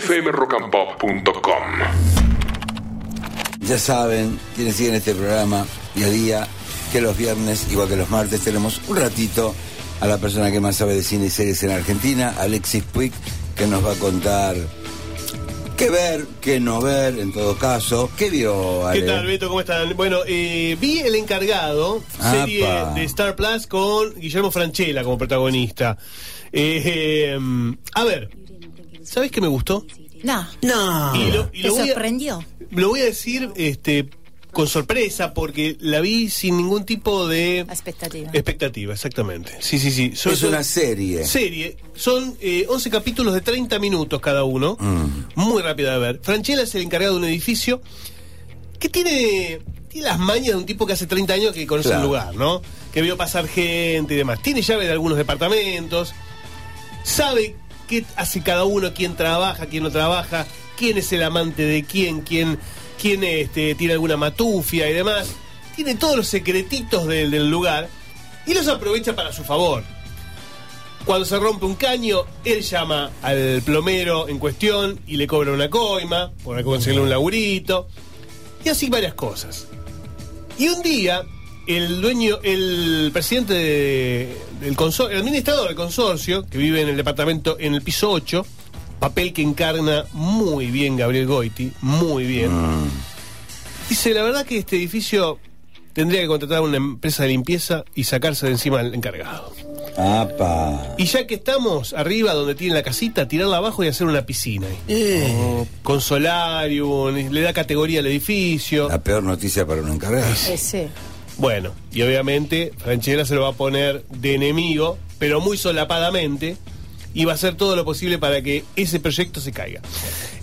fmrockandpop.com. Ya saben, quienes siguen este programa día a día, que los viernes, igual que los martes, tenemos un ratito a la persona que más sabe de cine y series en Argentina, Alexis Puig, que nos va a contar qué ver, qué no ver, en todo caso. ¿Qué vio, Ale? ¿Qué tal, Beto? ¿Cómo están? Bueno, eh, vi El Encargado, serie de Star Plus con Guillermo Franchella como protagonista. Eh, eh, a ver, ¿sabes qué me gustó? No. No. Y lo, y ¿Te lo voy a, sorprendió? lo voy a decir este, con sorpresa porque la vi sin ningún tipo de Expectativa. expectativa, exactamente. Sí, sí, sí. Son- Es una serie. serie. Son eh, 11 capítulos de 30 minutos cada uno. Mm. Muy rápida de ver. Franchella es el encargado de un edificio que tiene, tiene las mañas de un tipo que hace 30 años que conoce Claro. el lugar, ¿no? Que vio pasar gente y demás. Tiene llave de algunos departamentos. Sabe qué hace cada uno, quién trabaja, quién no trabaja, quién es el amante de quién, quién, quién este, tiene alguna matufia y demás. Tiene todos los secretitos del, lugar y los aprovecha para su favor. Cuando se rompe un caño, él llama al plomero en cuestión y le cobra una coima por conseguirle un laburito. Y así varias cosas. Y un día, el dueño, el presidente de- del consorcio, el administrador del consorcio, que vive en el departamento en el piso 8, papel que encarna muy bien Gabriel Goiti, muy bien. Dice, la verdad que este edificio tendría que contratar a una empresa de limpieza y sacarse de encima al encargado. Apa. Y ya que estamos arriba donde tiene la casita, tirarla abajo y hacer una piscina. ahí. Eh. Con solarium, le da categoría al edificio. La peor noticia para un encargado. Ese. Bueno, y obviamente Franchella se lo va a poner de enemigo, pero muy solapadamente, y va a hacer todo lo posible para que ese proyecto se caiga.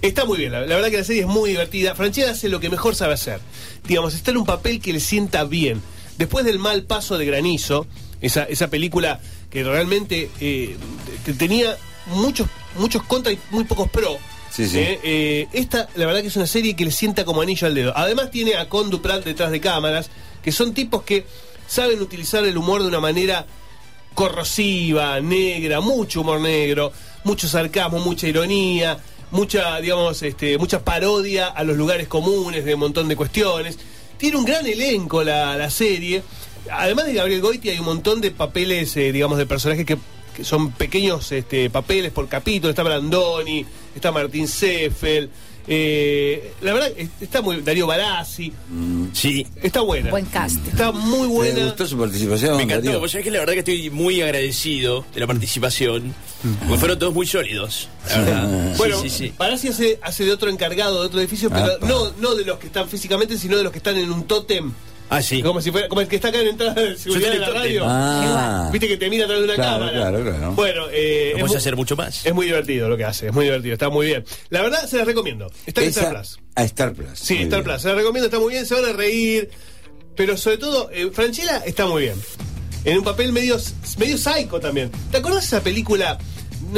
Está muy bien, la, la verdad que la serie es muy divertida. Franchella hace lo que mejor sabe hacer. Digamos, está en un papel que le sienta bien. Después del mal paso de Granizo, esa, esa película que realmente eh, te- tenía muchos, muchos contra y muy pocos pro. Sí, sí. Eh, eh, esta, la verdad que es una serie que le sienta como anillo al dedo. Además tiene a Con Duprat detrás de cámaras, que son tipos que saben utilizar el humor de una manera corrosiva, negra, mucho humor negro, mucho sarcasmo, mucha ironía, mucha, digamos, este, mucha parodia a los lugares comunes de un montón de cuestiones. Tiene un gran elenco la, la serie. Además de Gabriel Goiti hay un montón de papeles, eh, digamos, de personajes que, que son pequeños este, papeles por capítulo. Está Brandoni, está Martín Seffel. Eh, la verdad, es- está muy. Darío Barassi. Sí. Está buena. Buen cast. Está muy ¿Te buena. gustó su participación? Me encantó. Vos sabés que la verdad que estoy muy agradecido de la participación. Porque fueron todos muy sólidos. La verdad. Bueno, sí, sí, sí. Barassi hace, hace de otro encargado de otro edificio, pero Apa. no, no de los que están físicamente, sino de los que están en un tótem. Ah, sí. Como si fuera, como el que está acá en entrada de seguridad de la radio. Ah. Viste que te mira atrás de una Claro, cámara. claro, claro. Bueno, eh, No puedes hacer mucho más. es muy divertido lo que hace, es muy divertido, está muy bien. La verdad, se las recomiendo. Está en Star Plus. A Star Plus. Sí, Muy Star bien. Plus. Se las recomiendo, está muy bien, se van a reír. Pero sobre todo, eh, Franchella está muy bien. En un papel medio, medio psycho también. ¿Te acordás de esa película?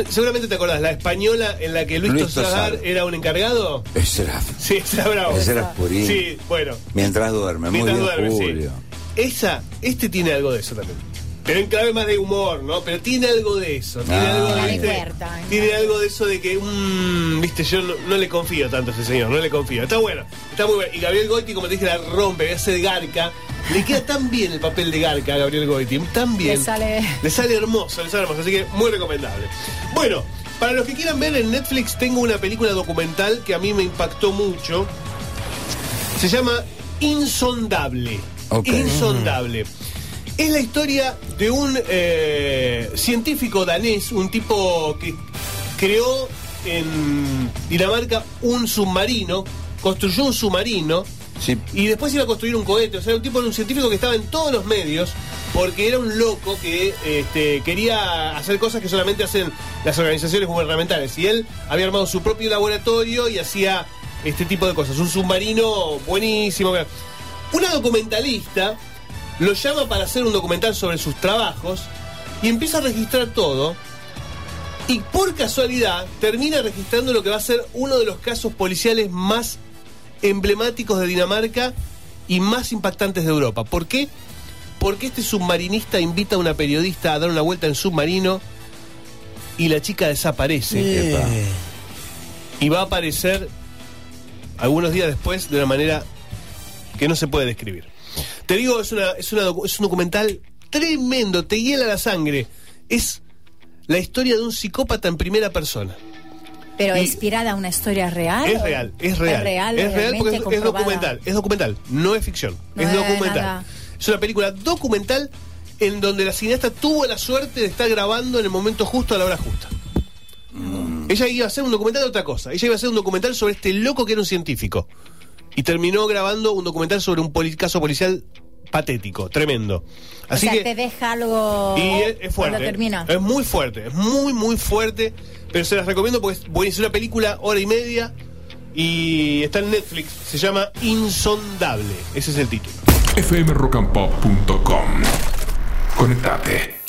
Seguramente te acordás, la española en la que Luis, Luis Tosar Tosar. era un encargado. Ese era, Sí, esa era bravo. ese era purín. Sí, bueno. Mientras duerme. Muy Mientras bien, duerme, sí. Esa, este tiene algo de eso también. Pero en clave más de humor, ¿no? Pero tiene algo de eso. Tiene Ah. algo de, ¿no? Tiene algo de eso de que, mm, viste, yo no, no le confío tanto a ese señor, no le confío. Está bueno, está muy bueno. Y Gabriel Goiti, como te dije, la rompe, hace de Garca. Le queda tan bien el papel de Garca a Gabriel Goiti, tan bien. Le sale- Le sale hermoso, le sale hermoso, así que muy recomendable. Bueno, para los que quieran ver en Netflix, tengo una película documental que a mí me impactó mucho. Se llama Insondable. Ok. Insondable. Es la historia de un eh, científico danés, un tipo que creó en Dinamarca un submarino, construyó un submarino Y después iba a construir un cohete. O sea, un tipo, un científico que estaba en todos los medios porque era un loco que este, quería hacer cosas que solamente hacen las organizaciones gubernamentales. Y él había armado su propio laboratorio y hacía este tipo de cosas. Un submarino buenísimo. Una documentalista lo llama para hacer un documental sobre sus trabajos y empieza a registrar todo. Y por casualidad termina registrando lo que va a ser uno de los casos policiales más emblemáticos de Dinamarca y más impactantes de Europa. ¿Por qué? Porque este submarinista invita a una periodista a dar una vuelta en submarino y la chica desaparece. Y va a aparecer algunos días después de una manera que no se puede describir. Te digo, es, una, es, una docu- es un documental tremendo, te hiela la sangre. Es la historia de un psicópata en primera persona. Pero Y- inspirada a una historia real. Es real, es real. Es real, es real porque es, documental. Es documental, no es ficción. No es documental. nada. Es una película documental en donde la cineasta tuvo la suerte de estar grabando en el momento justo a la hora justa. Ella iba a hacer un documental de otra cosa. Ella iba a hacer un documental sobre este loco que era un científico. Y terminó grabando un documental sobre un poli- caso policial patético, tremendo. Así o sea, que. te deja algo. Y es, es fuerte. Cuando termina. Es muy fuerte, es muy, muy fuerte. Pero se las recomiendo porque es buenísima. Una película, hora y media. Y está en Netflix. Se llama Insondable. Ese es el título. fmrockandpop.com. Conectate.